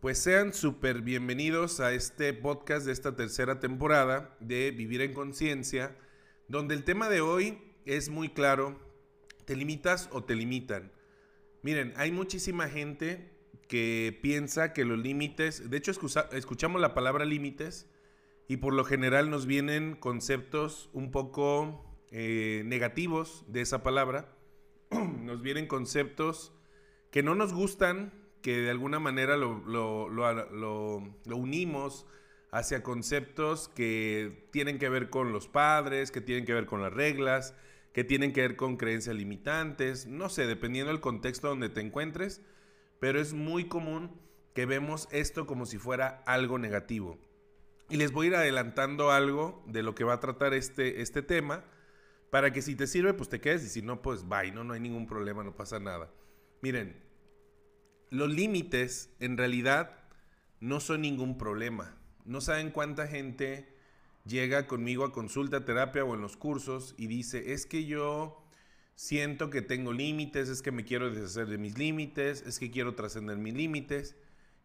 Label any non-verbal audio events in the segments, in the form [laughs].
Pues sean súper bienvenidos a este podcast de esta tercera temporada de Vivir en Conciencia, donde el tema de hoy es muy claro, ¿te limitas o te limitan? Miren, hay muchísima gente que piensa que los límites, de hecho escuchamos la palabra límites y por lo general nos vienen conceptos un poco eh, negativos de esa palabra, [clears throat] nos vienen conceptos que no nos gustan, que de alguna manera lo, lo, unimos hacia conceptos que tienen que ver con los padres, que tienen que ver con las reglas, que tienen que ver con creencias limitantes, no sé, dependiendo del contexto donde te encuentres, pero es muy común que vemos esto como si fuera algo negativo. Y les voy a ir adelantando algo de lo que va a tratar este, este tema, para que si te sirve, pues te quedes, y si no, pues bye, no, no hay ningún problema, no pasa nada. Miren, los límites en realidad no son ningún problema. No saben cuánta gente llega conmigo a consulta, terapia o en los cursos y dice, es que yo siento que tengo límites, es que me quiero deshacer de mis límites, es que quiero trascender mis límites.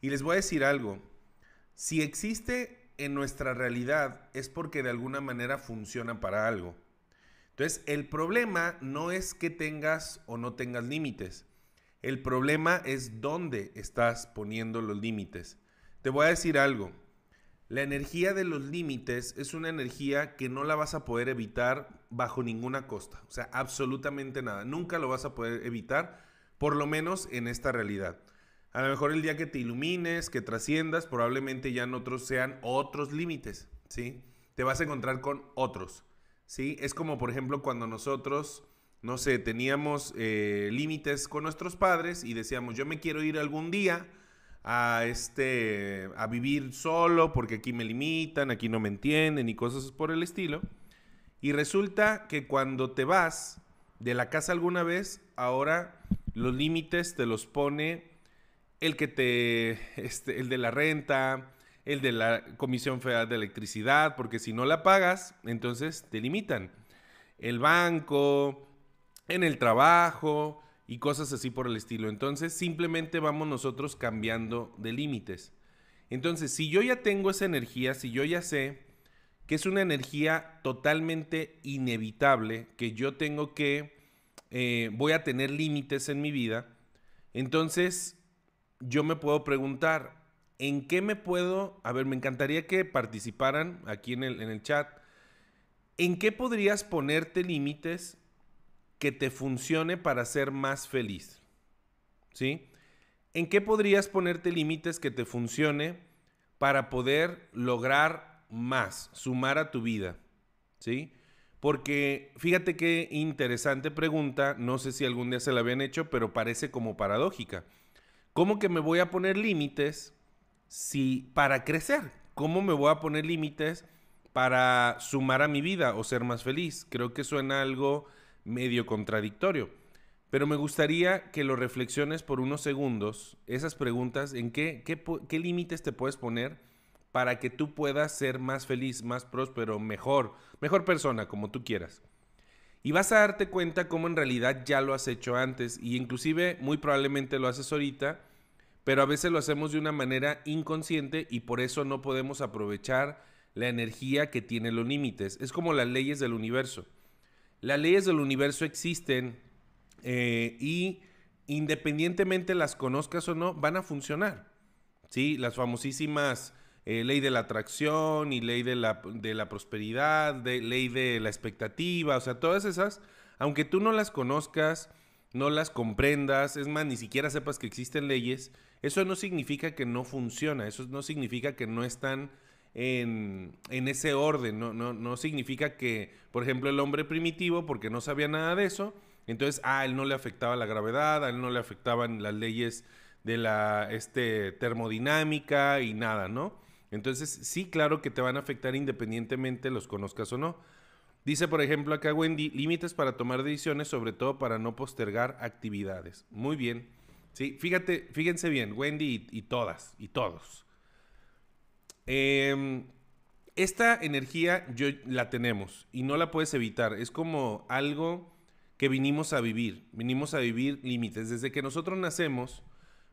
Y les voy a decir algo, si existe en nuestra realidad es porque de alguna manera funciona para algo. Entonces, el problema no es que tengas o no tengas límites. El problema es dónde estás poniendo los límites. Te voy a decir algo. La energía de los límites es una energía que no la vas a poder evitar bajo ninguna costa. O sea, absolutamente nada. Nunca lo vas a poder evitar, por lo menos en esta realidad. A lo mejor el día que te ilumines, que trasciendas, probablemente ya en otros sean otros límites, ¿sí? Te vas a encontrar con otros, ¿sí? Es como, por ejemplo, cuando nosotros no sé, teníamos eh, límites con nuestros padres y decíamos, yo me quiero ir algún día a, este, a vivir solo porque aquí me limitan, aquí no me entienden y cosas por el estilo. Y resulta que cuando te vas de la casa alguna vez, ahora los límites te los pone el que te, este, el de la renta, el de la Comisión Federal de Electricidad, porque si no la pagas, entonces te limitan. El banco, en el trabajo y cosas así por el estilo. Entonces simplemente vamos nosotros cambiando de límites. Entonces, si yo ya tengo esa energía, si yo ya sé que es una energía totalmente inevitable, que yo tengo que, eh, voy a tener límites en mi vida, entonces yo me puedo preguntar, ¿en qué me puedo, a ver, me encantaría que participaran aquí en el, en el chat, ¿en qué podrías ponerte límites que te funcione para ser más feliz. ¿Sí? ¿En qué podrías ponerte límites que te funcione para poder lograr más, sumar a tu vida? ¿Sí? Porque fíjate qué interesante pregunta, no sé si algún día se la habían hecho, pero parece como paradójica. ¿Cómo que me voy a poner límites si para crecer? ¿Cómo me voy a poner límites para sumar a mi vida o ser más feliz? Creo que suena algo medio contradictorio. Pero me gustaría que lo reflexiones por unos segundos, esas preguntas, en qué, qué, límites te puedes poner para que tú puedas ser más feliz, más próspero, mejor, mejor persona, como tú quieras. Y vas a darte cuenta cómo en realidad ya lo has hecho antes y inclusive muy probablemente lo haces ahorita, pero a veces lo hacemos de una manera inconsciente y por eso no podemos aprovechar la energía que tiene los límites. Es como las leyes del universo. Las leyes del universo existen eh, y independientemente las conozcas o no, van a funcionar. ¿sí? Las famosísimas eh, ley de la atracción y ley de la, de la prosperidad, ley de la expectativa, o sea, todas esas, aunque tú no las conozcas, no las comprendas, es más, ni siquiera sepas que existen leyes, eso no significa que no funciona, eso no significa que no están en, ese orden. No, no, no significa que, por ejemplo, el hombre primitivo, porque no sabía nada de eso, entonces a él no le afectaba la gravedad, a él no le afectaban las leyes de la este, termodinámica y nada, ¿no? Entonces, sí, claro que te van a afectar independientemente los conozcas o no. Dice, por ejemplo, acá Wendy, límites para tomar decisiones, sobre todo para no postergar actividades. Muy bien. Sí, fíjate, fíjense bien, Wendy y todas, y todos. Em, esta energía yo, la tenemos y no la puedes evitar. Es como algo que vinimos a vivir. Vinimos a vivir límites. Desde que nosotros nacemos,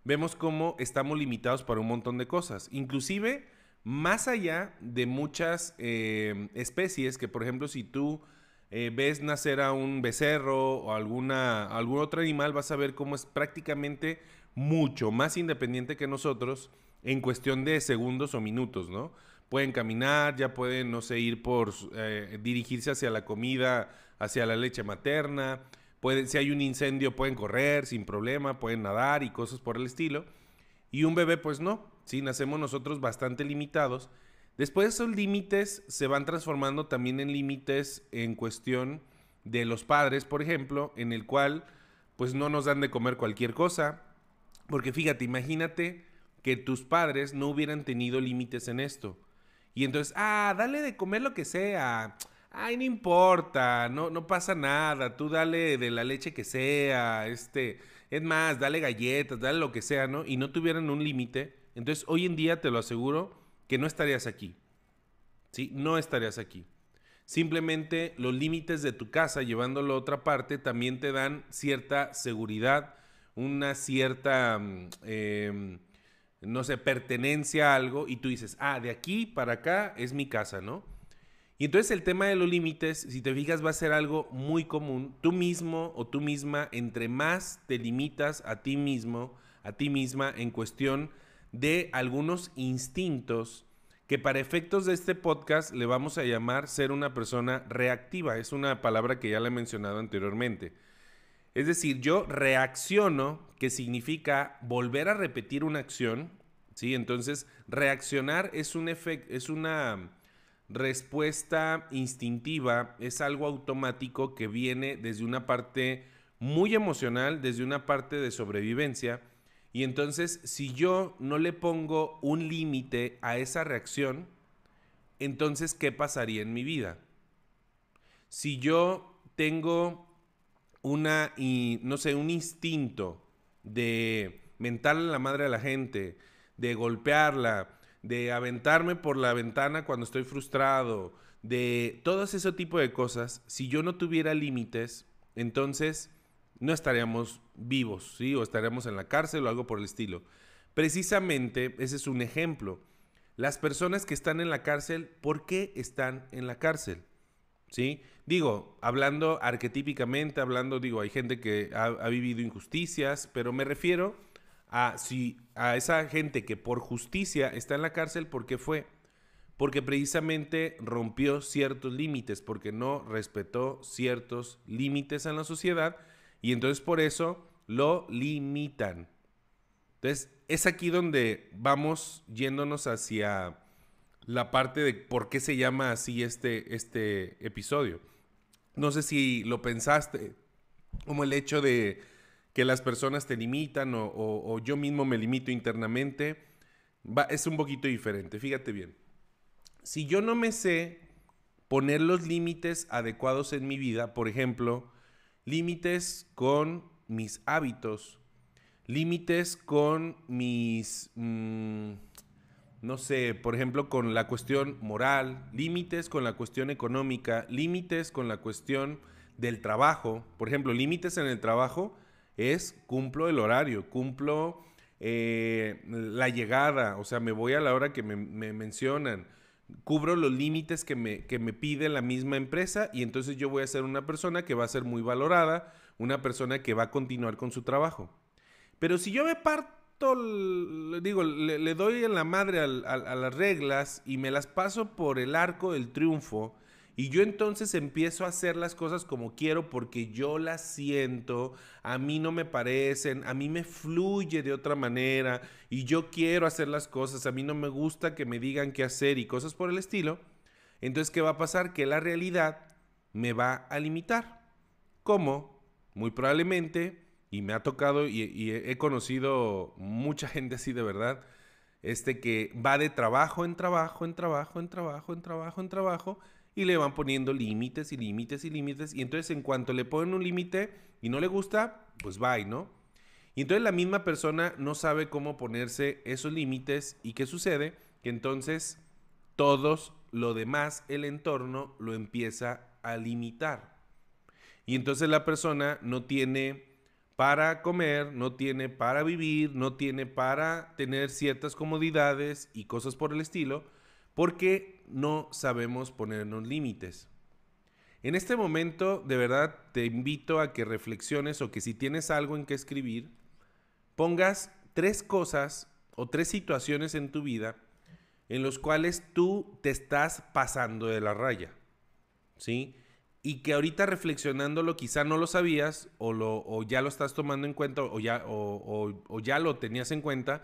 vemos cómo estamos limitados para un montón de cosas. Inclusive, más allá de muchas eh, especies que, por ejemplo, si tú eh, ves nacer a un becerro o alguna, algún otro animal, vas a ver cómo es prácticamente mucho más independiente que nosotros en cuestión de segundos o minutos, ¿no? Pueden caminar, ya pueden, no sé, ir por, eh, dirigirse hacia la comida, hacia la leche materna, pueden, si hay un incendio pueden correr sin problema, pueden nadar y cosas por el estilo. Y un bebé, pues no, sí, nacemos nosotros bastante limitados Después esos límites se van transformando también en límites en cuestión de los padres, por ejemplo, en el cual pues no nos dan de comer cualquier cosa. Porque fíjate, imagínate que tus padres no hubieran tenido límites en esto. Y entonces, ah, dale de comer lo que sea. Ay, no importa, no, no pasa nada. Tú dale de la leche que sea. Este, es más, dale galletas, dale lo que sea, ¿no? Y no tuvieran un límite. Entonces, hoy en día te lo aseguro que no estarías aquí. ¿Sí? No estarías aquí. Simplemente los límites de tu casa, llevándolo a otra parte, también te dan cierta seguridad, una cierta, mm, em, no sé, pertenencia a algo y tú dices, ah, de aquí para acá es mi casa, ¿no? Y entonces el tema de los límites, si te fijas, va a ser algo muy común. Tú mismo o tú misma, entre más te limitas a ti mismo, a ti misma en cuestión de algunos instintos que para efectos de este podcast le vamos a llamar ser una persona reactiva. Es una palabra que ya le he mencionado anteriormente. Es decir, yo reacciono, que significa volver a repetir una acción, ¿sí? Entonces, reaccionar es, un es una respuesta instintiva, es algo automático que viene desde una parte muy emocional, desde una parte de sobrevivencia, y entonces, si yo no le pongo un límite a esa reacción, entonces, ¿qué pasaría en mi vida? Si yo tengo una, no sé, un instinto de mentarle la madre a la gente, de golpearla, de aventarme por la ventana cuando estoy frustrado, de todo ese tipo de cosas, si yo no tuviera límites, entonces no estaríamos vivos, ¿sí? O estaríamos en la cárcel o algo por el estilo. Precisamente, ese es un ejemplo. Las personas que están en la cárcel, ¿por qué están en la cárcel? ¿Sí? Digo, hablando arquetípicamente, hablando, digo, hay gente que ha, vivido injusticias, pero me refiero a, si, a esa gente que por justicia está en la cárcel, ¿por qué fue? Porque precisamente rompió ciertos límites, porque no respetó ciertos límites en la sociedad y entonces por eso lo limitan. Entonces es aquí donde vamos yéndonos hacia la parte de por qué se llama así este, este episodio. No sé si lo pensaste, como el hecho de que las personas te limitan o, yo mismo me limito internamente, es un poquito diferente. Fíjate bien. Si yo no me sé poner los límites adecuados en mi vida, por ejemplo, límites con mis hábitos, límites con mis, mm, no sé, por ejemplo, con la cuestión moral, límites con la cuestión económica, límites con la cuestión del trabajo. Por ejemplo, límites en el trabajo es cumplo el horario, cumplo eh, la llegada, o sea, me voy a la hora que me, me mencionan cubro los límites que me, que me pide la misma empresa y entonces yo voy a ser una persona que va a ser muy valorada, una persona que va a continuar con su trabajo. Pero si yo me parto, digo, le, doy en la madre a las reglas y me las paso por el arco del triunfo, y yo entonces empiezo a hacer las cosas como quiero porque yo las siento, a mí no me parecen, a mí me fluye de otra manera y yo quiero hacer las cosas, a mí no me gusta que me digan qué hacer y cosas por el estilo. Entonces, ¿qué va a pasar? Que la realidad me va a limitar. ¿Cómo? Muy probablemente, y me ha tocado y, he conocido mucha gente así de verdad, este que va de trabajo en trabajo, en trabajo, en trabajo, en trabajo, en trabajo, y le van poniendo límites y límites y límites. Y entonces en cuanto le ponen un límite y no le gusta, pues bye, ¿no? Y entonces la misma persona no sabe cómo ponerse esos límites y qué sucede, que entonces todos lo demás, el entorno, lo empieza a limitar. Y entonces la persona no tiene para comer, no tiene para vivir, no tiene para tener ciertas comodidades y cosas por el estilo, porque no sabemos ponernos límites. En este momento, de verdad, te invito a que reflexiones o que si tienes algo en que escribir, pongas tres cosas o tres situaciones en tu vida en los cuales tú te estás pasando de la raya. ¿Sí? Y que ahorita reflexionándolo quizá no lo sabías o, lo, ya lo estás tomando en cuenta o ya, o ya lo tenías en cuenta,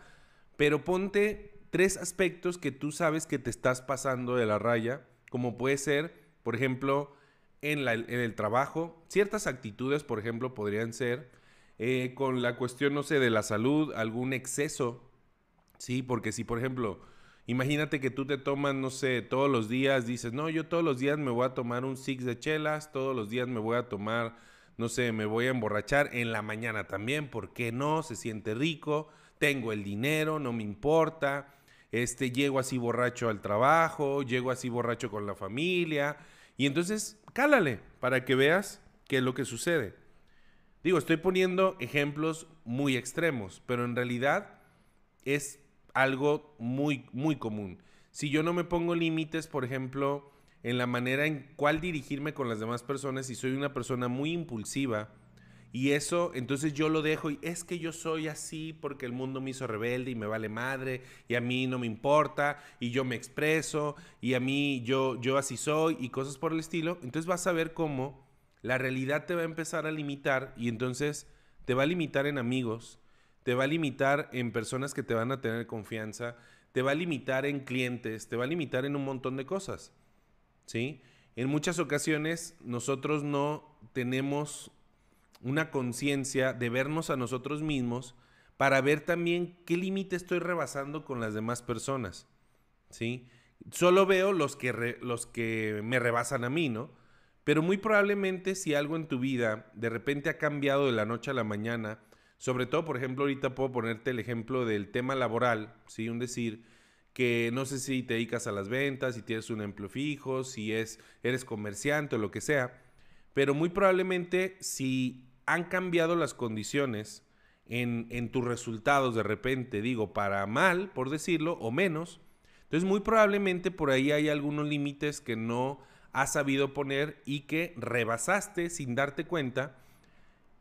pero ponte tres aspectos que tú sabes que te estás pasando de la raya, como puede ser, por ejemplo, en, el trabajo. Ciertas actitudes, por ejemplo, podrían ser eh, con la cuestión, no sé, de la salud, algún exceso, ¿sí? Porque si, por ejemplo, imagínate que tú te tomas, no sé, todos los días, dices, no, yo todos los días me voy a tomar un six de chelas, todos los días me voy a tomar, no sé, me voy a emborrachar en la mañana también, ¿por qué no? Se siente rico, tengo el dinero, no me importa, este, llego así borracho al trabajo, llego así borracho con la familia, y entonces cálale para que veas qué es lo que sucede. Digo, estoy poniendo ejemplos muy extremos, pero en realidad es algo muy, muy común. Si yo no me pongo límites, por ejemplo, en la manera en cuál dirigirme con las demás personas, y soy una persona muy impulsiva, y eso, entonces yo lo dejo y es que yo soy así porque el mundo me hizo rebelde y me vale madre y a mí no me importa y yo me expreso y a mí yo, yo así soy y cosas por el estilo. Entonces vas a ver cómo la realidad te va a empezar a limitar y entonces te va a limitar en amigos, te va a limitar en personas que te van a tener confianza, te va a limitar en clientes, te va a limitar en un montón de cosas. ¿Sí? En muchas ocasiones nosotros no tenemos una conciencia de vernos a nosotros mismos para ver también qué límite estoy rebasando con las demás personas. ¿Sí? Solo veo los que, los que me rebasan a mí, ¿no? Pero muy probablemente si algo en tu vida de repente ha cambiado de la noche a la mañana, sobre todo, por ejemplo, ahorita puedo ponerte el ejemplo del tema laboral, ¿sí? Un decir que no sé si te dedicas a las ventas, si tienes un empleo fijo, si es, eres comerciante o lo que sea, pero muy probablemente si han cambiado las condiciones en, tus resultados de repente, digo, para mal, por decirlo, o menos. Entonces, muy probablemente por ahí hay algunos límites que no has sabido poner y que rebasaste sin darte cuenta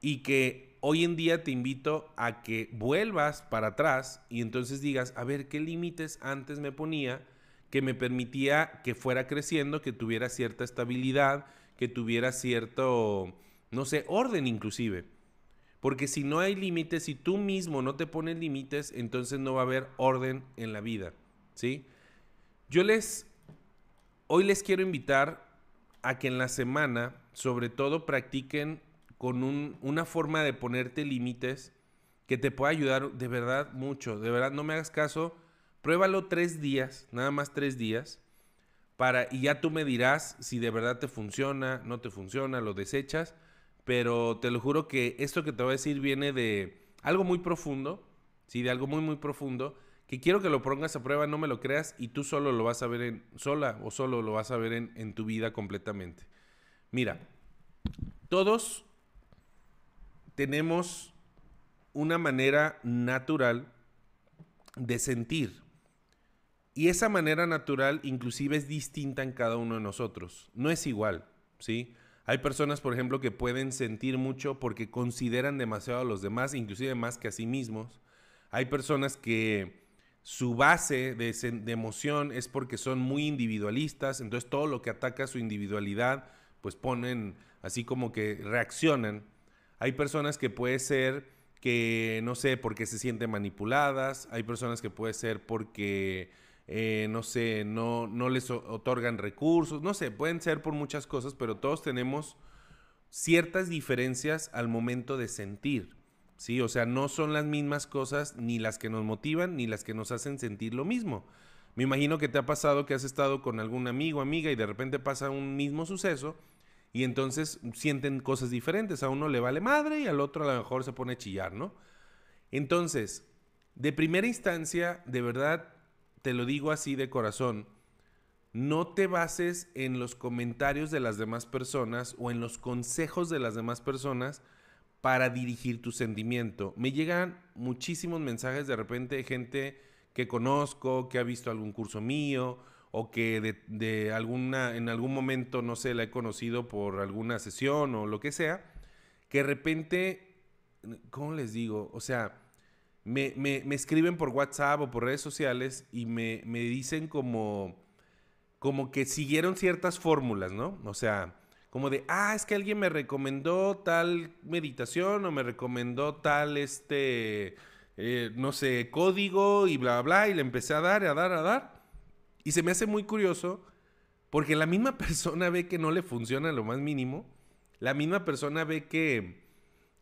y que hoy en día te invito a que vuelvas para atrás y entonces digas, a ver, ¿qué límites antes me ponía que me permitía que fuera creciendo, que tuviera cierta estabilidad, que tuviera cierto no sé, orden inclusive. Porque si no hay límites, si tú mismo no te pones límites, entonces no va a haber orden en la vida, ¿sí? Yo les, hoy les quiero invitar a que en la semana, sobre todo, practiquen con una forma de ponerte límites que te pueda ayudar de verdad mucho. De verdad, no me hagas caso. Pruébalo tres días, nada más tres días, para, y ya tú me dirás si de verdad te funciona, no te funciona, lo desechas pero te lo juro que esto que te voy a decir viene de algo muy profundo, sí, de algo muy muy profundo, que quiero que lo pongas a prueba, no me lo creas y tú solo lo vas a ver en sola o solo lo vas a ver en, en tu vida completamente. Mira, todos tenemos una manera natural de sentir. Y esa manera natural inclusive es distinta en cada uno de nosotros. No es igual, ¿sí? Hay personas, por ejemplo, que pueden sentir mucho porque consideran demasiado a los demás, inclusive más que a sí mismos. Hay personas que su base de, emoción es porque son muy individualistas, entonces todo lo que ataca su individualidad, pues ponen así como que reaccionan. Hay personas que puede ser que, no sé, porque se sienten manipuladas, hay personas que puede ser porque eh, no sé, no, no les otorgan recursos, no sé, pueden ser por muchas cosas, pero todos tenemos ciertas diferencias al momento de sentir, ¿sí? O sea, no son las mismas cosas ni las que nos motivan ni las que nos hacen sentir lo mismo. Me imagino que te ha pasado que has estado con algún amigo, amiga y de repente pasa un mismo suceso y entonces sienten cosas diferentes. A uno le vale madre y al otro a lo mejor se pone a chillar, ¿no? Entonces, de primera instancia, de verdad, te lo digo así de corazón, no te bases en los comentarios de las demás personas o en los consejos de las demás personas para dirigir tu sentimiento. Me llegan muchísimos mensajes de repente de gente que conozco, que ha visto algún curso mío o que de, alguna, en algún momento, no sé, la he conocido por alguna sesión o lo que sea, que de repente, ¿cómo les digo? O sea, me, escriben por WhatsApp o por redes sociales y me, me dicen como, como que siguieron ciertas fórmulas, ¿no? O sea, como de, ah, es que alguien me recomendó tal meditación o me recomendó tal, este, eh, no sé, código y bla, bla, y le empecé a dar, a dar, a dar. Y se me hace muy curioso porque la misma [laughs] persona ve que no le funciona lo más mínimo, la misma persona ve que,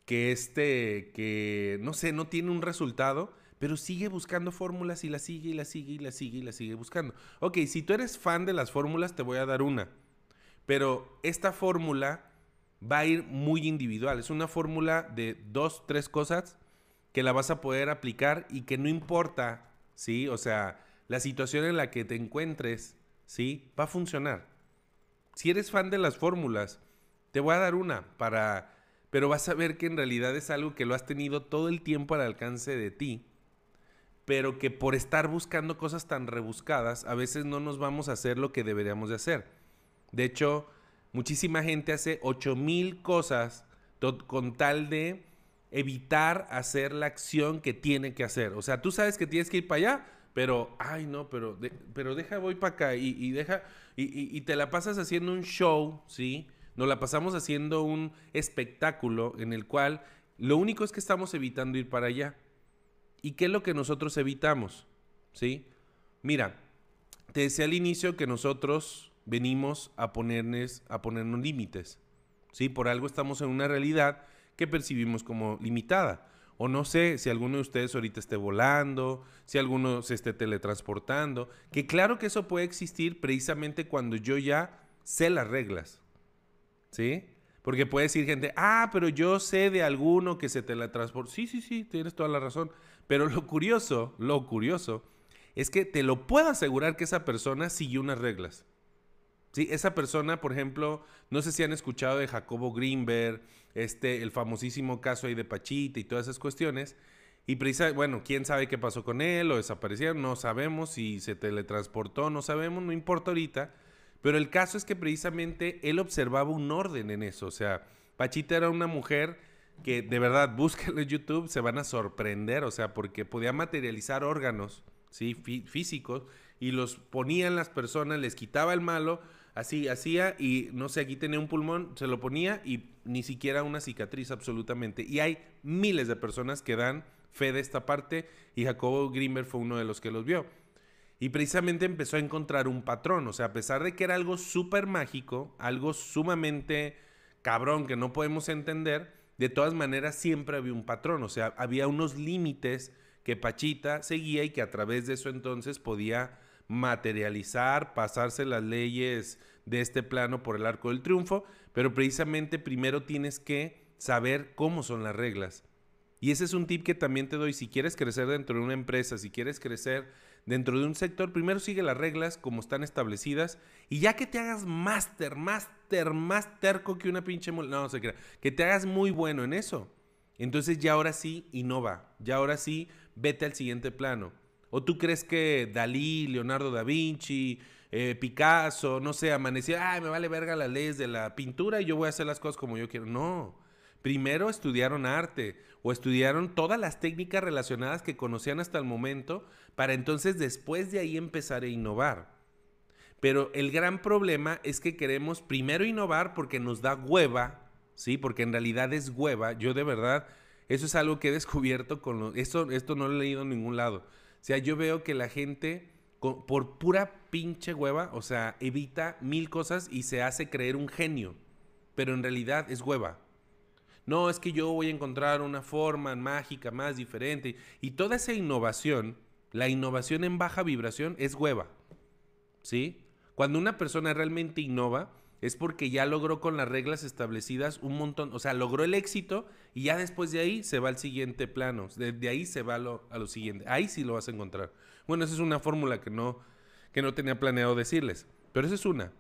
que este, que, no sé, no tiene un resultado, pero sigue buscando fórmulas y la sigue y la sigue y la sigue y la sigue buscando. Ok, si tú eres fan de las fórmulas, te voy a dar una. Pero esta fórmula va a ir muy individual. Es una fórmula de dos, tres cosas que la vas a poder aplicar y que no importa, ¿sí? O sea, la situación en la que te encuentres, ¿sí? Va a funcionar. Si eres fan de las fórmulas, te voy a dar una para... Pero vas a ver que en realidad es algo que lo has tenido todo el tiempo al alcance de ti, pero que por estar buscando cosas tan rebuscadas, a veces no nos vamos a hacer lo que deberíamos de hacer. De hecho, muchísima gente hace 8000 cosas con tal de evitar hacer la acción que tiene que hacer. O sea, tú sabes que tienes que ir para allá, pero, ay, no, pero, pero deja, voy para acá y, deja, y, y, te la pasas haciendo un show, ¿sí? Nos la pasamos haciendo un espectáculo en el cual lo único es que estamos evitando ir para allá. ¿Y qué es lo que nosotros evitamos? ¿Sí? Mira, te decía al inicio que nosotros venimos a ponernos, a ponernos límites. ¿sí? Por algo estamos en una realidad que percibimos como limitada. O no sé si alguno de ustedes ahorita esté volando, si alguno se esté teletransportando, que claro que eso puede existir precisamente cuando yo ya sé las reglas. ¿Sí? Porque puede decir gente, ah, pero yo sé de alguno que se teletransporta. Sí, sí, sí, tienes toda la razón. Pero lo curioso, lo curioso, es que te lo puedo asegurar que esa persona siguió unas reglas. Sí, esa persona, por ejemplo, no sé si han escuchado de Jacobo Greenberg, este, el famosísimo caso ahí de Pachita y todas esas cuestiones. Y precisamente, bueno, quién sabe qué pasó con él o desaparecieron, no sabemos si se teletransportó, no sabemos, no importa ahorita. Pero el caso es que precisamente él observaba un orden en eso. O sea, Pachita era una mujer que de verdad, [laughs] búsquenlo en YouTube, se van a sorprender, o sea, porque podía materializar órganos, ¿sí? físicos y los ponía en las personas, les quitaba el malo Así hacía y no sé, aquí tenía un pulmón, se lo ponía y ni siquiera una cicatriz absolutamente. Y hay miles de personas que dan fe de esta parte y Jacobo Grimberg fue uno de los que los vio. Y precisamente empezó a encontrar un patrón, o sea, a pesar de que era algo súper mágico, algo sumamente cabrón que no podemos entender, de todas maneras siempre había un patrón, o sea, había unos límites que Pachita seguía y que a través de eso entonces podía materializar, pasarse las leyes de este plano por el arco del triunfo, pero precisamente primero tienes que saber cómo son las reglas. Y ese es un tip que también te doy. Si quieres crecer dentro de una empresa, si quieres crecer dentro de un sector, primero sigue las reglas como están establecidas y ya que te hagas máster, máster, más terco que una pinche... No, no se crea. Que te hagas muy bueno en eso. Entonces ya ahora sí innova. Ya ahora sí vete al siguiente plano. ¿O tú crees que Dalí, Leonardo da Vinci, eh, Picasso, no sé, amanecía, ay, me vale verga las leyes de la pintura y yo voy a hacer las cosas como yo quiero? No. Primero estudiaron arte o estudiaron todas las técnicas relacionadas que conocían hasta el momento para entonces después de ahí empezar a innovar. Pero el gran problema es que queremos primero innovar porque nos da hueva, ¿sí? Porque en realidad es hueva. Yo de verdad, eso es algo que he descubierto con lo, esto, esto no lo he leído en ningún lado. Sea, yo veo que la gente, por pura pinche hueva, o sea, evita mil cosas y se hace creer un genio. Pero en realidad es hueva. No, es que yo voy a encontrar una forma mágica más diferente. Y toda esa innovación, la innovación en baja vibración es hueva. ¿Sí? Cuando una persona realmente innova, es porque ya logró con las reglas establecidas un montón, o sea, logró el éxito y ya después de ahí se va al siguiente plano, de, ahí se va a lo, siguiente, ahí sí lo vas a encontrar. Bueno, esa es una fórmula que no, que no tenía planeado decirles, pero esa es una.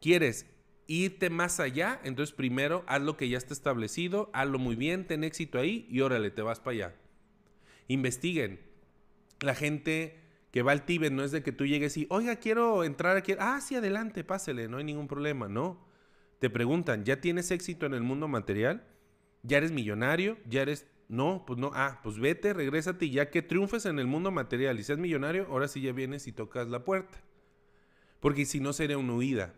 ¿Quieres irte más allá, entonces primero haz lo que ya está establecido, hazlo muy bien, ten éxito ahí y órale, te vas para allá. Investiguen. La gente que va al Tíbet no es de que tú llegues y, oiga, quiero entrar aquí. Ah, sí, adelante, pásele, no hay ningún problema. No. Te preguntan, ¿ya tienes éxito en el mundo material? ¿Ya eres millonario? ¿Ya eres no, pues no. Ah, pues vete, regrésate y ya que triunfes en el mundo material y seas millonario, ahora sí ya vienes y tocas la puerta. Porque si no sería una huida.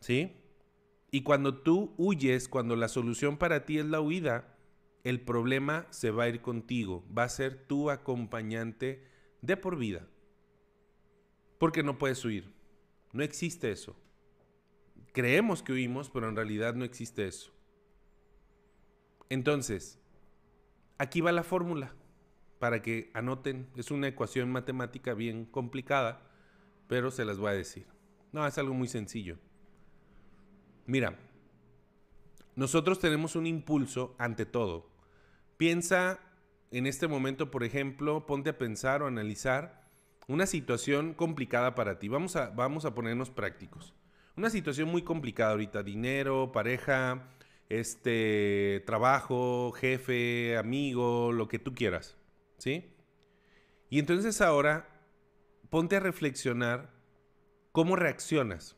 ¿Sí? Y cuando tú huyes, cuando la solución para ti es la huida, el problema se va a ir contigo. Va a ser tu acompañante de por vida. Porque no puedes huir. No existe eso. Creemos que huimos, pero en realidad no existe eso. Entonces, aquí va la fórmula para que anoten. Es una ecuación matemática bien complicada, pero se las voy a decir. No, es algo muy sencillo. Mira, nosotros tenemos un impulso ante todo. Piensa en este momento, por ejemplo, ponte a pensar o analizar una situación complicada para ti. Vamos a, vamos a ponernos prácticos. Una situación muy complicada ahorita, dinero, pareja, este, trabajo, jefe, amigo, lo que tú quieras, ¿sí? Y entonces ahora ponte a reflexionar cómo reaccionas,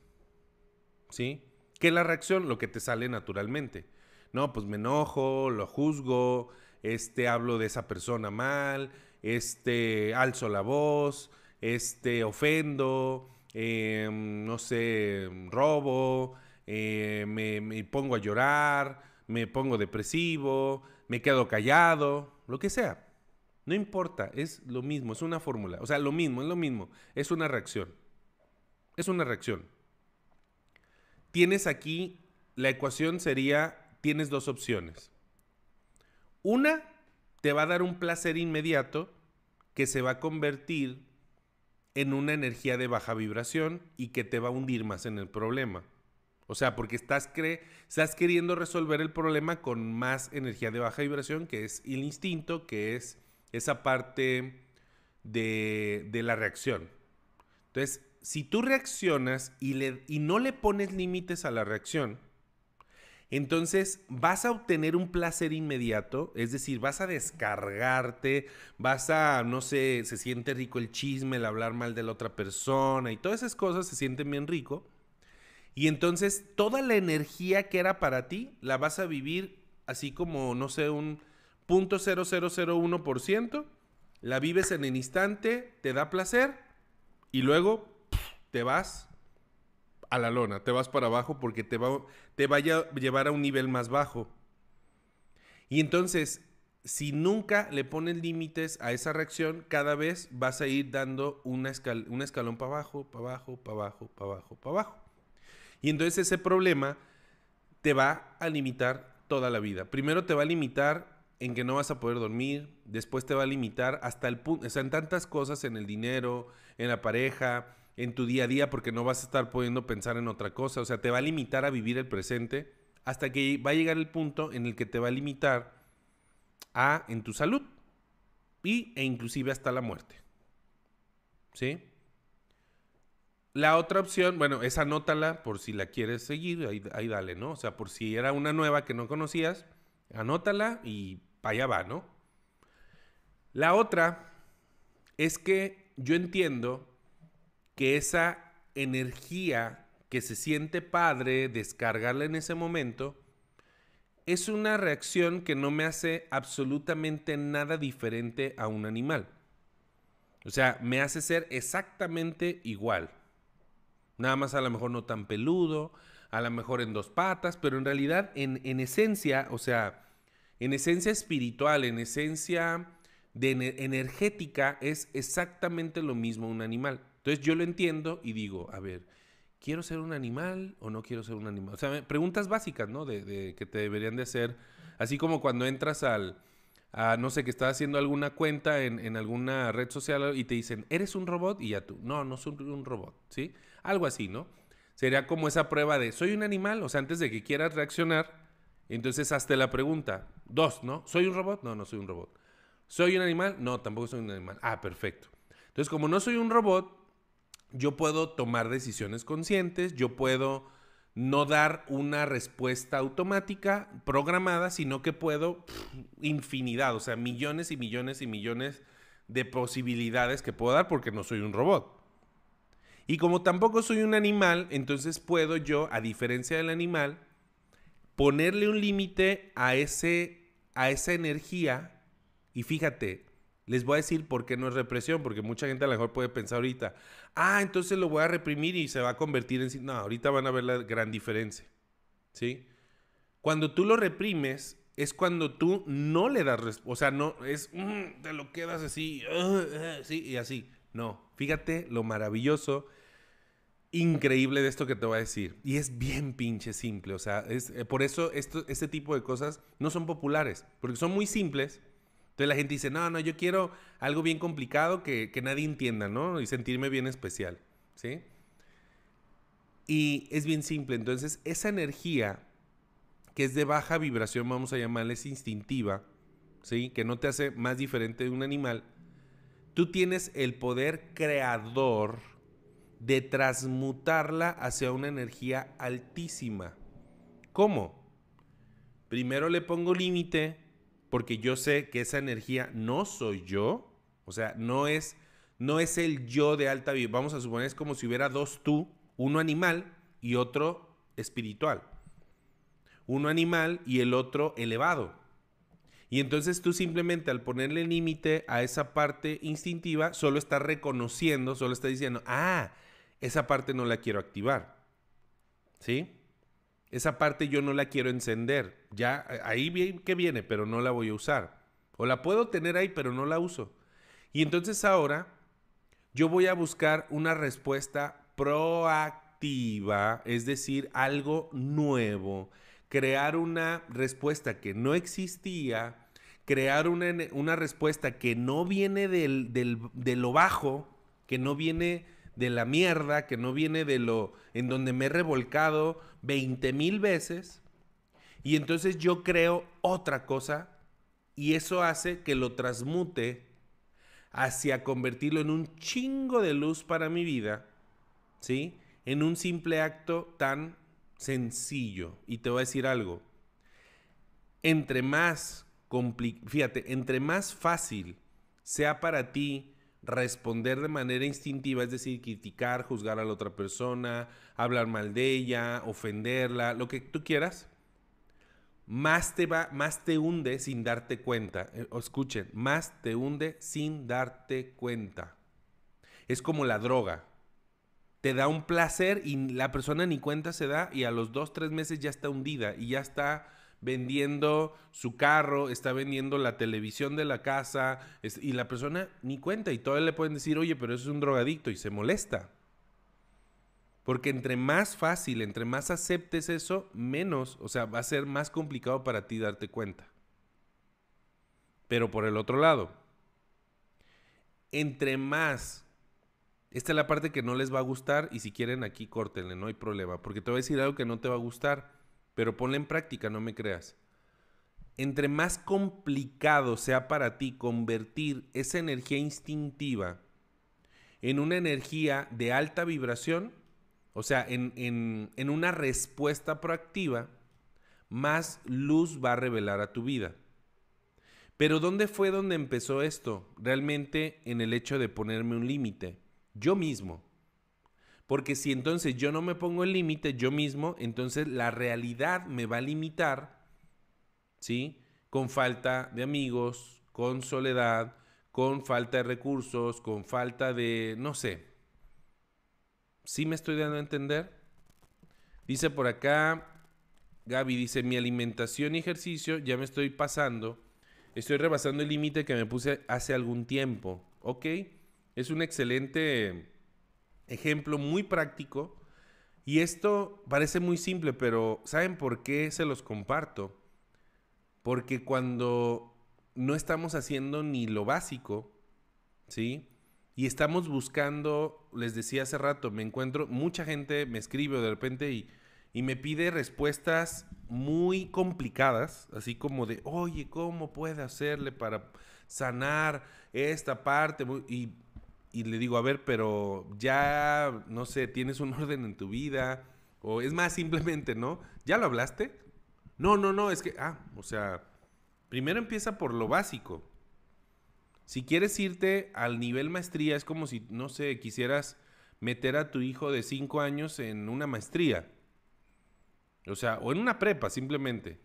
¿sí? ¿Qué es la reacción? Lo que te sale naturalmente. No, pues me enojo, lo juzgo, este, hablo de esa persona mal, este, alzo la voz, este, ofendo, em, no sé, robo, eh, me, pongo a llorar, me pongo depresivo, me quedo callado, lo que sea. No importa, es lo mismo, es una fórmula. O sea, lo mismo, es lo mismo. Es una reacción. Es una reacción. Tienes aquí, la ecuación sería, tienes dos opciones. Una, te va a dar un placer inmediato que se va a convertir en una energía de baja vibración y que te va a hundir más en el problema. O sea, porque estás, estás queriendo resolver el problema con más energía de baja vibración, que es el instinto, que es esa parte de, la reacción. Entonces, si tú reaccionas y, le, y no le pones límites a la reacción, entonces vas a obtener un placer inmediato, es decir, vas a descargarte, vas a, no sé, se siente rico el chisme, el hablar mal de la otra persona y todas esas cosas se sienten bien rico. Y entonces toda la energía que era para ti la vas a vivir así como, no sé, un punto .0001%, la vives en el instante, te da placer y luego te vas a la lona, te vas para abajo porque te va, te vaya a llevar a un nivel más bajo. Y entonces, si nunca le pones límites a esa reacción, cada vez vas a ir dando una un escalón para abajo, para abajo, para abajo, para abajo, para abajo. Y entonces ese problema te va a limitar toda la vida. Primero te va a limitar en que no vas a poder dormir, después te va a limitar hasta el punto, o sea, en tantas cosas, en el dinero, en la pareja, en tu día a día, porque no vas a estar pudiendo pensar en otra cosa, o sea, te va a limitar a vivir el presente hasta que va a llegar el punto en el que te va a limitar a en tu salud y, e inclusive hasta la muerte. ¿Sí? La otra opción, bueno, esa anótala por si la quieres seguir, ahí, dale, ¿no? O sea, por si era una nueva que no conocías, anótala y allá va, ¿no? La otra es que yo entiendo que esa energía que se siente padre descargarla en ese momento es una reacción que no me hace absolutamente nada diferente a un animal. O sea, me hace ser exactamente igual. Nada más a lo mejor no tan peludo, a lo mejor en dos patas, pero en realidad en, esencia, o sea, en esencia espiritual, en esencia de energética, es exactamente lo mismo un animal. Entonces yo lo entiendo y digo, a ver, ¿quiero ser un animal o no quiero ser un animal? O sea, preguntas básicas, ¿no? De, que te deberían de hacer, así como cuando entras al, no sé, que estás haciendo alguna cuenta en, en, alguna red social y te dicen, ¿eres un robot? Y ya tú, no, no soy un robot, ¿sí? Algo así, ¿no? Sería como esa prueba de, ¿soy un animal? O sea, antes de que quieras reaccionar, entonces hazte la pregunta. Dos, ¿no? ¿Soy un robot? No, no soy un robot. ¿Soy un animal? No, tampoco soy un animal. Ah, perfecto. Entonces, como no soy un robot, yo puedo tomar decisiones conscientes, yo puedo no dar una respuesta automática programada, sino que puedo infinidad, o sea, millones y millones y millones de posibilidades que puedo dar porque no soy un robot. Y como tampoco soy un animal, entonces puedo yo, a diferencia del animal, ponerle un límite a, a esa energía. Y fíjate, les voy a decir por qué no es represión, porque mucha gente a lo mejor puede pensar ahorita, ah, entonces lo voy a reprimir y se va a convertir en... No, ahorita van a ver la gran diferencia. ¿Sí? Cuando tú lo reprimes, es cuando tú no le das respuesta. O sea, no, es, mm, te lo quedas así, uh, uh, sí, y así. No, fíjate lo maravilloso, increíble de esto que te voy a decir. Y es bien pinche simple. O sea, es, eh, por eso esto, este tipo de cosas no son populares, porque son muy simples entonces la gente dice, no, no, yo quiero algo bien complicado que, nadie entienda, ¿no? Y sentirme bien especial, ¿sí? Y es bien simple. Entonces, esa energía que es de baja vibración, vamos a llamarla, es instintiva, ¿sí? Que no te hace más diferente de un animal. Tú tienes el poder creador de transmutarla hacia una energía altísima. ¿Cómo? Primero le pongo límite porque yo sé que esa energía no soy yo, o sea, no es, no es el yo de alta vida. Vamos a suponer, es como si hubiera dos tú, uno animal y otro espiritual. Uno animal y el otro elevado. Y entonces tú simplemente al ponerle límite a esa parte instintiva, solo estás reconociendo, solo estás diciendo, ah, esa parte no la quiero activar. ¿Sí? Esa parte yo no la quiero encender. Ya ahí que viene, pero no la voy a usar. O la puedo tener ahí, pero no la uso. Y entonces ahora yo voy a buscar una respuesta proactiva, es decir, algo nuevo, crear una respuesta que no existía, crear una, una respuesta que no viene del, del, de lo bajo, que no viene de la mierda, que no viene de lo en donde me he revolcado 20 mil veces. Y entonces yo creo otra cosa y eso hace que lo transmute hacia convertirlo en un chingo de luz para mi vida, ¿sí? En un simple acto tan sencillo. Y te voy a decir algo. Entre más, fíjate, entre más fácil sea para ti responder de manera instintiva, es decir, criticar, juzgar a la otra persona, hablar mal de ella, ofenderla, lo que tú quieras, más te va, más te hunde sin darte cuenta. Eh, escuchen, más te hunde sin darte cuenta. Es como la droga. Te da un placer y la persona ni cuenta se da y a los dos, tres meses ya está hundida y ya está vendiendo su carro, está vendiendo la televisión de la casa y la persona ni cuenta y todavía le pueden decir, oye, pero eso es un drogadicto y se molesta. Porque entre más fácil, entre más aceptes eso, menos, o sea, va a ser más complicado para ti darte cuenta. Pero por el otro lado, entre más, esta es la parte que no les va a gustar y si quieren aquí córtenle, no hay problema, porque te voy a decir algo que no te va a gustar pero ponla en práctica, no me creas. Entre más complicado sea para ti convertir esa energía instintiva en una energía de alta vibración, o sea, en, en una respuesta proactiva, más luz va a revelar a tu vida. Pero ¿dónde fue donde empezó esto? Realmente en el hecho de ponerme un límite. Yo mismo. Porque si entonces yo no me pongo el límite yo mismo, entonces la realidad me va a limitar, ¿sí? Con falta de amigos, con soledad, con falta de recursos, con falta de, no sé. ¿Sí me estoy dando a entender? Dice por acá, Gaby dice, mi alimentación y ejercicio ya me estoy pasando, estoy rebasando el límite que me puse hace algún tiempo. ¿Ok? Es un excelente ejemplo muy práctico. Y esto parece muy simple, pero ¿saben por qué se los comparto? Porque cuando no estamos haciendo ni lo básico, ¿sí? Y estamos buscando, les decía hace rato, me encuentro, mucha gente me escribe de repente y, y me pide respuestas muy complicadas, así como de, oye, ¿cómo puede hacerle para sanar esta parte? Y y le digo, a ver, pero ya, no sé, tienes un [laughs] orden en tu vida, O es más, simplemente, ¿no? ¿Ya lo hablaste? No, no, no, es que, ah, o sea, primero empieza por lo básico. Si quieres irte al nivel maestría, es como si, no sé, quisieras meter a tu hijo de 5 años en una maestría. O sea, o en una prepa, simplemente.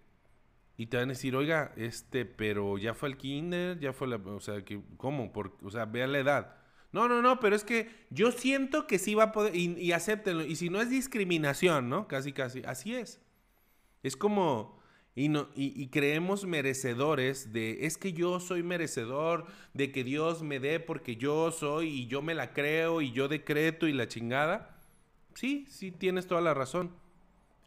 Y te van a decir, oiga, este, pero ya fue al kinder, ya fue la. O sea, ¿cómo? Por, o sea, vea la edad. No, no, no, pero es que yo siento que sí va a poder. Y, y acéptenlo. Y si no es discriminación, ¿no? Casi, casi. Así es. Es como. Y, no, y, creemos merecedores de, es que yo soy merecedor de que Dios me dé porque yo soy y yo me la creo y yo decreto y la chingada. Sí, sí, tienes toda la razón.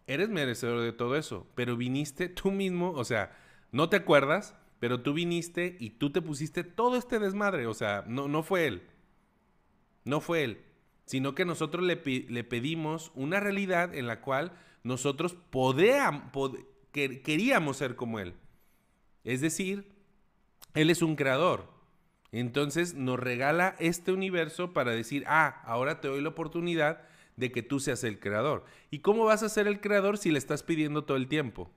Eres merecedor de todo eso, pero viniste tú mismo, o sea, no te acuerdas, pero tú viniste y tú te pusiste todo este desmadre, o sea, no, no fue él. No fue él, sino que nosotros le, le pedimos una realidad en la cual nosotros queríamos ser como Él. Es decir, Él es un creador. Entonces nos regala este universo para decir, ah, ahora te doy la oportunidad de que tú seas el creador. ¿Y cómo vas a ser el creador si le estás pidiendo todo el tiempo?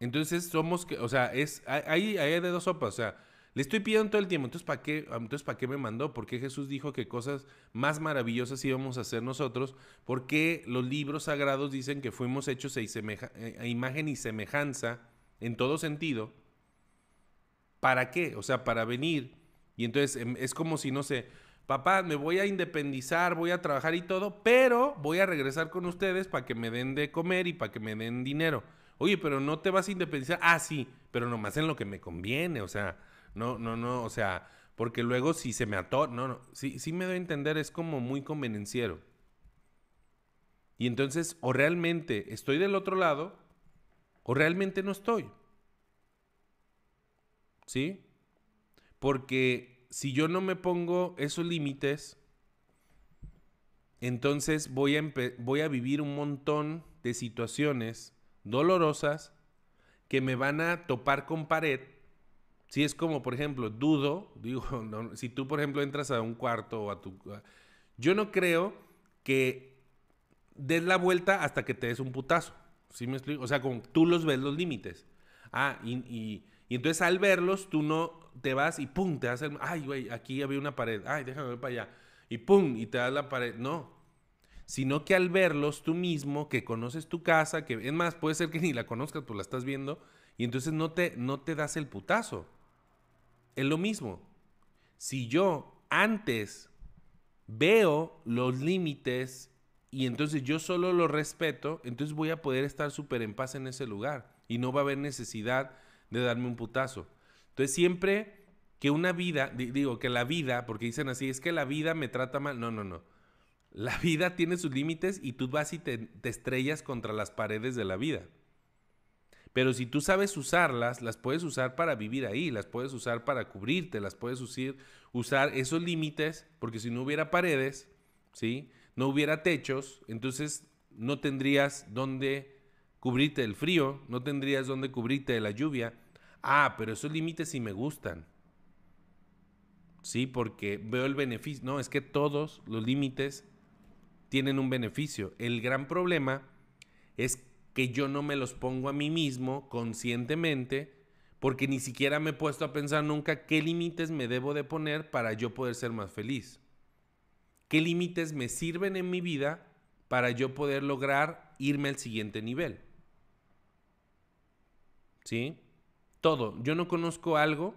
Entonces somos, o sea, es, hay, hay de dos sopas, o sea, le estoy pidiendo todo el tiempo. Entonces, ¿para qué, entonces, ¿para qué me mandó? ¿Por qué Jesús dijo que cosas más maravillosas íbamos a hacer nosotros? ¿Por qué los libros sagrados dicen que fuimos hechos a, imagen y semejanza en todo sentido? ¿Para qué? O sea, para venir. Y entonces em, es como si, no sé, papá, me voy a independizar, voy a trabajar y todo, pero voy a regresar con ustedes para que me den de comer y para que me den dinero. Oye, pero no te vas a independizar. Ah, sí, pero nomás en lo que me conviene, o sea no, no, no, o sea, porque luego si se me ató, no, no, sí, sí me doy a entender, es como muy convenenciero. Y entonces, o realmente estoy del otro lado, o realmente no estoy. ¿Sí? Porque si yo no me pongo esos límites, entonces voy a, voy a vivir un montón de situaciones dolorosas que me van a topar con pared si es como, por ejemplo, dudo, digo, [laughs] si tú, por ejemplo, entras a un cuarto o a tu... yo no creo que des la vuelta hasta que te des un putazo. ¿Sí me explico? O sea, como tú los ves los límites. Ah, y, entonces al verlos, tú no te vas y pum, te das el... Ay, güey, aquí había una pared. Ay, déjame ver para allá. Y pum, y te das la pared. No. Sino que al verlos tú mismo, que conoces tu casa, que es más, puede ser que ni la conozcas, tú la estás viendo, y entonces no te, no te das el putazo. Es lo mismo. Si yo antes veo los límites y entonces yo solo los respeto, entonces voy a poder estar súper en paz en ese lugar y no va a haber necesidad de darme un putazo. Entonces siempre que una vida, digo que la vida, porque dicen así, es que la vida me trata mal. No, no, no. La vida tiene sus límites y tú vas y te, te estrellas contra las paredes de la vida. Pero si tú sabes usarlas, las puedes usar para vivir ahí, las puedes usar para cubrirte, las puedes usar, esos límites, porque si no hubiera paredes, ¿sí? No hubiera techos, entonces no tendrías dónde cubrirte del frío, no tendrías dónde cubrirte de la lluvia. Ah, pero esos límites sí me gustan. Sí, porque veo el beneficio. No, es que todos los límites tienen un beneficio. El gran problema es que yo no me los pongo a mí mismo conscientemente porque ni siquiera me he puesto a pensar nunca qué límites me debo de poner para yo poder ser más feliz. ¿Qué límites me sirven en mi vida para yo poder lograr irme al siguiente nivel? ¿Sí? Todo. Yo no conozco algo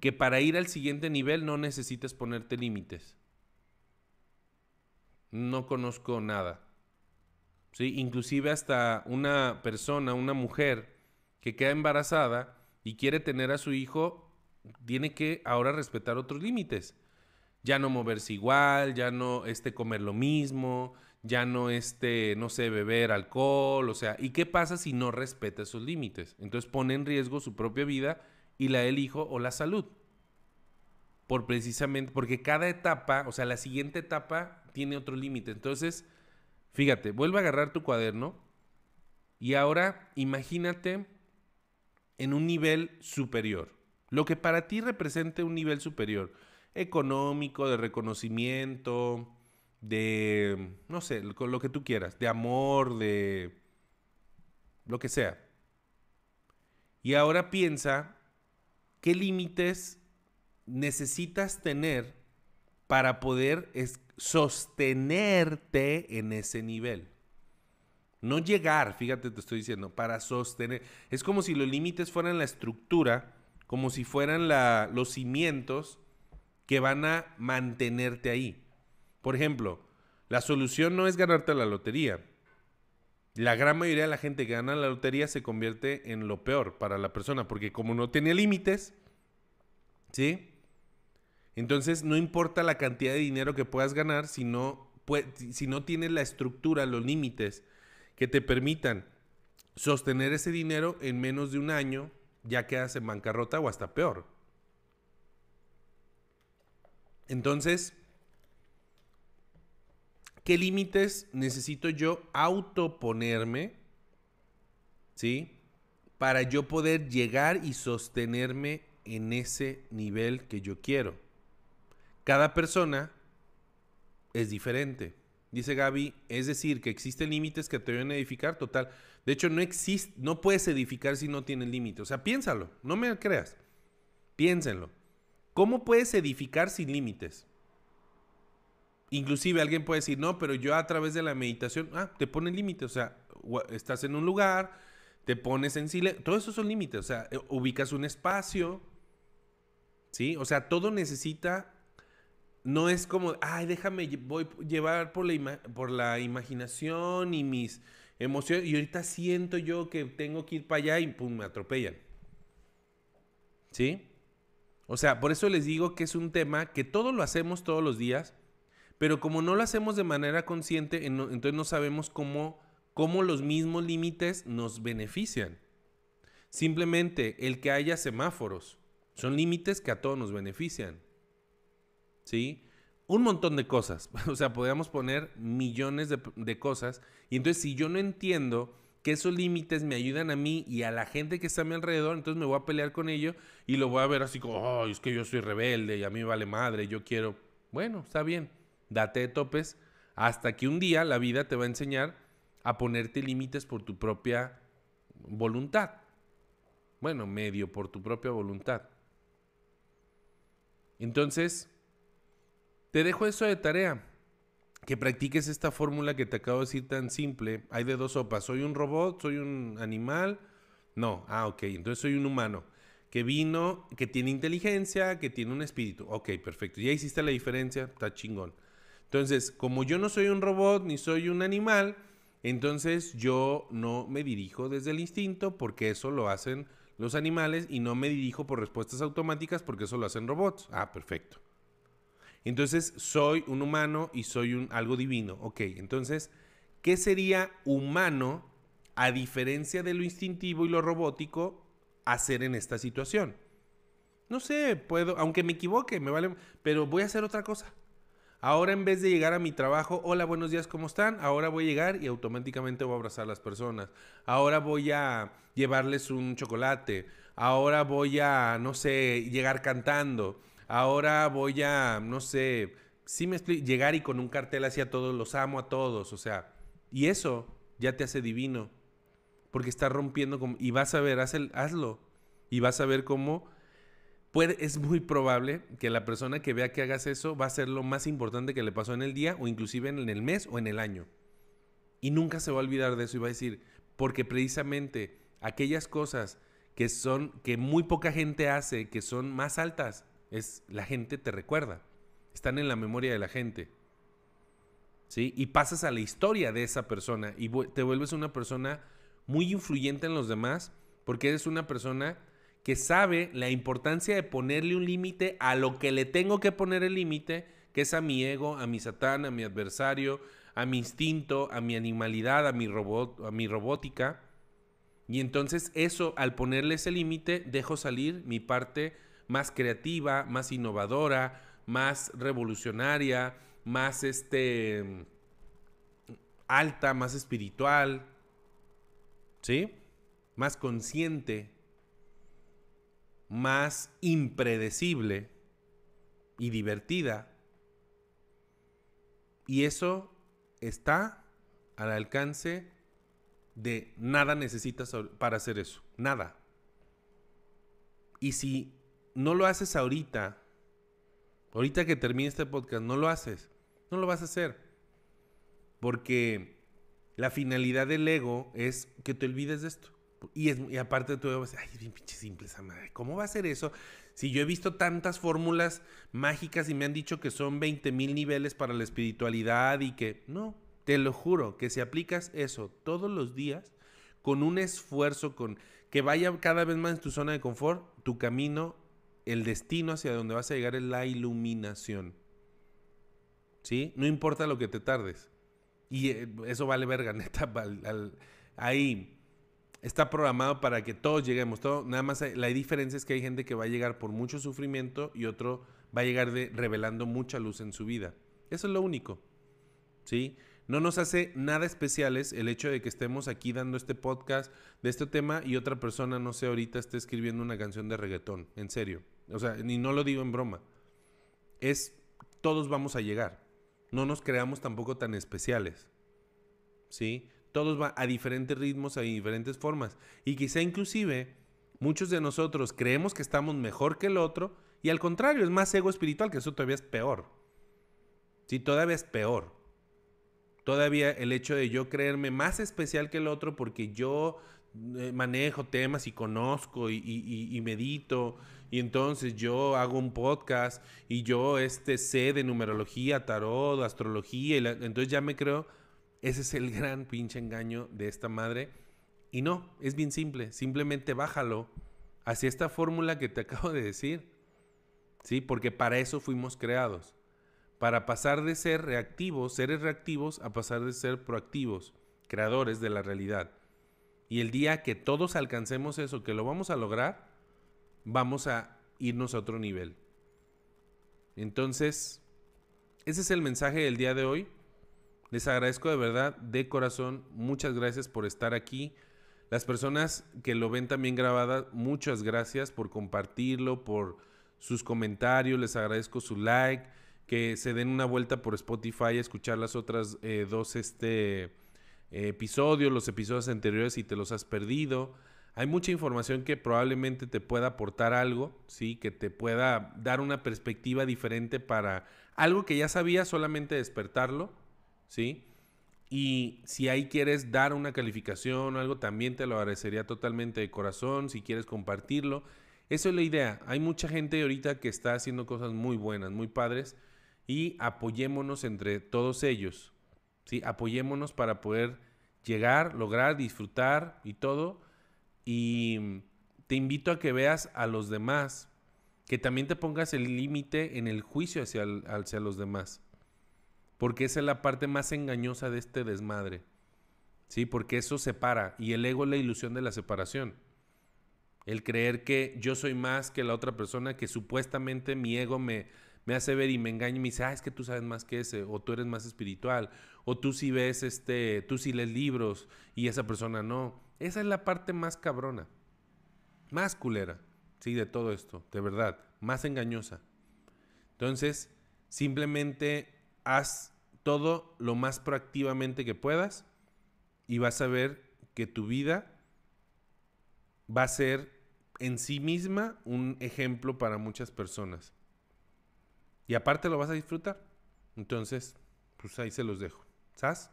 que para ir al siguiente nivel no necesites ponerte límites. No conozco nada. ¿Sí? Inclusive hasta una persona, una mujer que queda embarazada y quiere tener a su hijo, tiene que ahora respetar otros límites. Ya no moverse igual, ya no este, comer lo mismo, ya no este, no sé, beber alcohol, o sea, ¿y qué pasa si no respeta esos límites? Entonces pone en riesgo su propia vida y la del hijo o la salud. Por precisamente, porque cada etapa, o sea, la siguiente etapa tiene otro límite. Entonces, Fíjate, vuelve a agarrar tu cuaderno y ahora imagínate en un nivel superior. Lo que para ti represente un nivel superior, económico, de reconocimiento, de, no sé, lo que tú quieras, de amor, de lo que sea. Y ahora piensa qué límites necesitas tener para poder sostenerte en ese nivel. No llegar, fíjate, te estoy diciendo, para sostener. Es como si los límites fueran la estructura, como si fueran los cimientos que van a mantenerte ahí. Por ejemplo, la solución no es ganarte la lotería. La gran mayoría de la gente que gana la lotería se convierte en lo peor para la persona, porque como no tiene límites, ¿sí? Entonces no importa la cantidad de dinero que puedas ganar si no, si no tienes la estructura, los límites que te permitan sostener ese dinero en menos de un año, ya quedas en bancarrota o hasta peor. Entonces, ¿qué límites necesito yo autoponerme? ¿Sí? Para yo poder llegar y sostenerme en ese nivel que yo quiero. Cada persona es diferente. Dice Gaby, es decir, que existen límites que te deben edificar, total. De hecho, no existe, no puedes edificar si no tienes límites. O sea, piénsalo, no me creas. Piénsenlo. ¿Cómo puedes edificar sin límites? Inclusive alguien puede decir, no, pero yo a través de la meditación, ah, te ponen límites. O sea, estás en un lugar, te pones en silencio. Todo eso son límites. O sea, eh, ubicas un espacio. ¿Sí? O sea, todo necesita no es como, ay, déjame, voy llevar por la, por la imaginación y mis emociones, y ahorita siento yo que tengo que ir para allá y pum, me atropellan. ¿Sí? O sea, por eso les digo que es un tema que todo lo hacemos todos los días, pero como no lo hacemos de manera consciente, entonces no sabemos cómo, cómo los mismos límites nos benefician. Simplemente el que haya semáforos son límites que a todos nos benefician. ¿Sí? Un montón de cosas. [laughs] O sea, podríamos poner millones de, cosas. Y entonces, si yo no entiendo que esos límites me ayudan a mí y a la gente que está a mi alrededor, entonces me voy a pelear con ello y lo voy a ver así como, es que yo soy rebelde y a mí vale madre, yo quiero. Bueno, está bien, date de topes hasta que un día la vida te va a enseñar a ponerte límites por tu propia voluntad. Bueno, medio por tu propia voluntad. Entonces, te dejo eso de tarea. Que practiques esta fórmula que te acabo de decir tan simple. Hay de dos sopas. ¿Soy un robot? ¿Soy un animal? No. Ah, ok. Entonces soy un humano. Que vino, que tiene inteligencia, que tiene un espíritu. Ok, perfecto. Ya hiciste la diferencia. Está chingón. Entonces, como yo no soy un robot ni soy un animal, entonces yo no me dirijo desde el instinto porque eso lo hacen los animales y no me dirijo por respuestas automáticas porque eso lo hacen robots. Ah, perfecto. Entonces, soy un humano y soy algo divino. Ok, entonces, ¿qué sería humano a diferencia de lo instintivo y lo robótico hacer en esta situación? No sé, puedo, aunque me equivoque, me vale, pero voy a hacer otra cosa. Ahora en vez de llegar a mi trabajo, hola, buenos días, ¿cómo están? Ahora voy a llegar y automáticamente voy a abrazar a las personas. Ahora voy a llevarles un chocolate. Ahora voy a, no sé, llegar cantando ahora voy a, no sé, sí me explico, llegar y con un cartel hacia todos, los amo a todos, o sea, y eso ya te hace divino, porque está rompiendo, con, y vas a ver, hazlo, y vas a ver cómo puede, es muy probable que la persona que vea que hagas eso va a ser lo más importante que le pasó en el día, o inclusive en el mes o en el año. Y nunca se va a olvidar de eso y va a decir, porque precisamente aquellas cosas que son, que muy poca gente hace, que son más altas, es la gente te recuerda. Están en la memoria de la gente. ¿Sí? Y pasas a la historia de esa persona y te vuelves una persona muy influyente en los demás porque eres una persona que sabe la importancia de ponerle un límite a lo que le tengo que poner el límite, que es a mi ego, a mi satán, a mi adversario, a mi instinto, a mi animalidad, a mi robot, a mi robótica. Y entonces eso, al ponerle ese límite, dejo salir mi parte más creativa, más innovadora, más revolucionaria, más este alta, más espiritual, ¿sí? Más consciente, más impredecible y divertida. Y eso está al alcance de nada necesitas para hacer eso. Nada. Y si no lo haces ahorita, ahorita que termine este podcast, no lo haces, no lo vas a hacer. Porque la finalidad del ego es que te olvides de esto. Y, es, y aparte tú vas ay, es bien pinche simple esa madre. ¿Cómo va a ser eso? Si yo he visto tantas fórmulas mágicas y me han dicho que son 20 mil niveles para la espiritualidad y que no, te lo juro, que si aplicas eso todos los días, con un esfuerzo, con que vaya cada vez más en tu zona de confort, tu camino, el destino hacia donde vas a llegar es la iluminación. ¿Sí? No importa lo que te tardes. Y eh, eso vale verga, [laughs] neta. ahí está programado para que todos lleguemos. Todo, nada más la diferencia es que hay gente que va a llegar por mucho sufrimiento y otro va a llegar revelando mucha luz en su vida. Eso es lo único. ¿Sí? No nos hace nada especiales el hecho de que estemos aquí dando este podcast de este tema y otra persona, no sé, ahorita esté escribiendo una canción de reggaetón. En serio. O sea, ni no lo digo en broma. Es, todos vamos a llegar. No nos creamos tampoco tan especiales. ¿Sí? Todos van a diferentes ritmos, a diferentes formas. Y quizá inclusive muchos de nosotros creemos que estamos mejor que el otro y al contrario, es más ego espiritual, que eso todavía es peor. Sí, todavía es peor todavía el hecho de yo creerme más especial que el otro porque yo manejo temas y conozco y, medito y entonces yo hago un podcast y yo este sé de numerología, tarot, astrología entonces ya me creo ese es el [laughs] gran pinche engaño de esta madre y no, es bien simple, simplemente bájalo hacia esta fórmula que te [laughs] acabo de decir. Sí, porque para eso fuimos creados para pasar de ser reactivos, seres reactivos, a pasar de ser proactivos, creadores de la realidad. Y el día que todos alcancemos eso, que lo vamos a lograr, vamos a irnos a otro nivel. Entonces, ese es el mensaje del día de hoy. Les agradezco de verdad, de corazón, muchas gracias por estar aquí. Las personas que lo ven también grabada, muchas gracias por compartirlo, por sus comentarios, les agradezco su like que se den una vuelta por Spotify a escuchar las otras eh, dos este, episodios, los episodios anteriores si te los has perdido. Hay mucha información que probablemente te pueda aportar algo, ¿sí? Que te pueda dar una perspectiva diferente para algo que ya sabías, solamente despertarlo, ¿sí? Y si ahí quieres dar una calificación o algo, también te lo agradecería totalmente de corazón, si quieres compartirlo. Eso es la idea. Hay mucha gente ahorita que está haciendo cosas muy buenas, muy padres y apoyémonos entre todos ellos. ¿Sí? Apoyémonos para poder llegar, lograr, disfrutar y todo. Y te invito a que veas a los demás, que también te pongas el límite en el juicio hacia, hacia los demás. Porque esa es la parte más engañosa de este desmadre. ¿Sí? Porque eso separa. Y el ego es la ilusión de la separación. El creer que yo soy más que la otra persona, que supuestamente mi ego me, me hace ver y me engaña y me dice, ah, es que tú sabes más que ese, o tú eres más espiritual, o tú sí ves, este, tú sí lees libros y esa persona no. Esa es la parte más cabrona, más culera, sí, de todo esto, de verdad, más engañosa. Entonces, simplemente haz todo lo más proactivamente que puedas y vas a ver que tu vida va a ser en sí misma un ejemplo para muchas personas. Y aparte lo vas a disfrutar. Entonces, pues ahí se los dejo. ¿Sabes?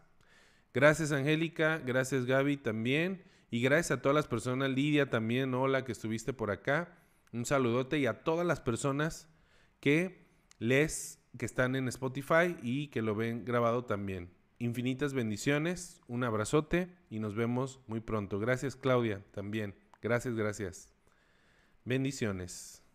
Gracias Angélica, gracias Gaby también. Y gracias a todas las personas, Lidia también, hola, que estuviste por acá. Un saludote y a todas las personas que les, que están en Spotify y que lo ven grabado también. Infinitas bendiciones, un abrazote y nos vemos muy pronto. Gracias Claudia también. Gracias, gracias. Bendiciones.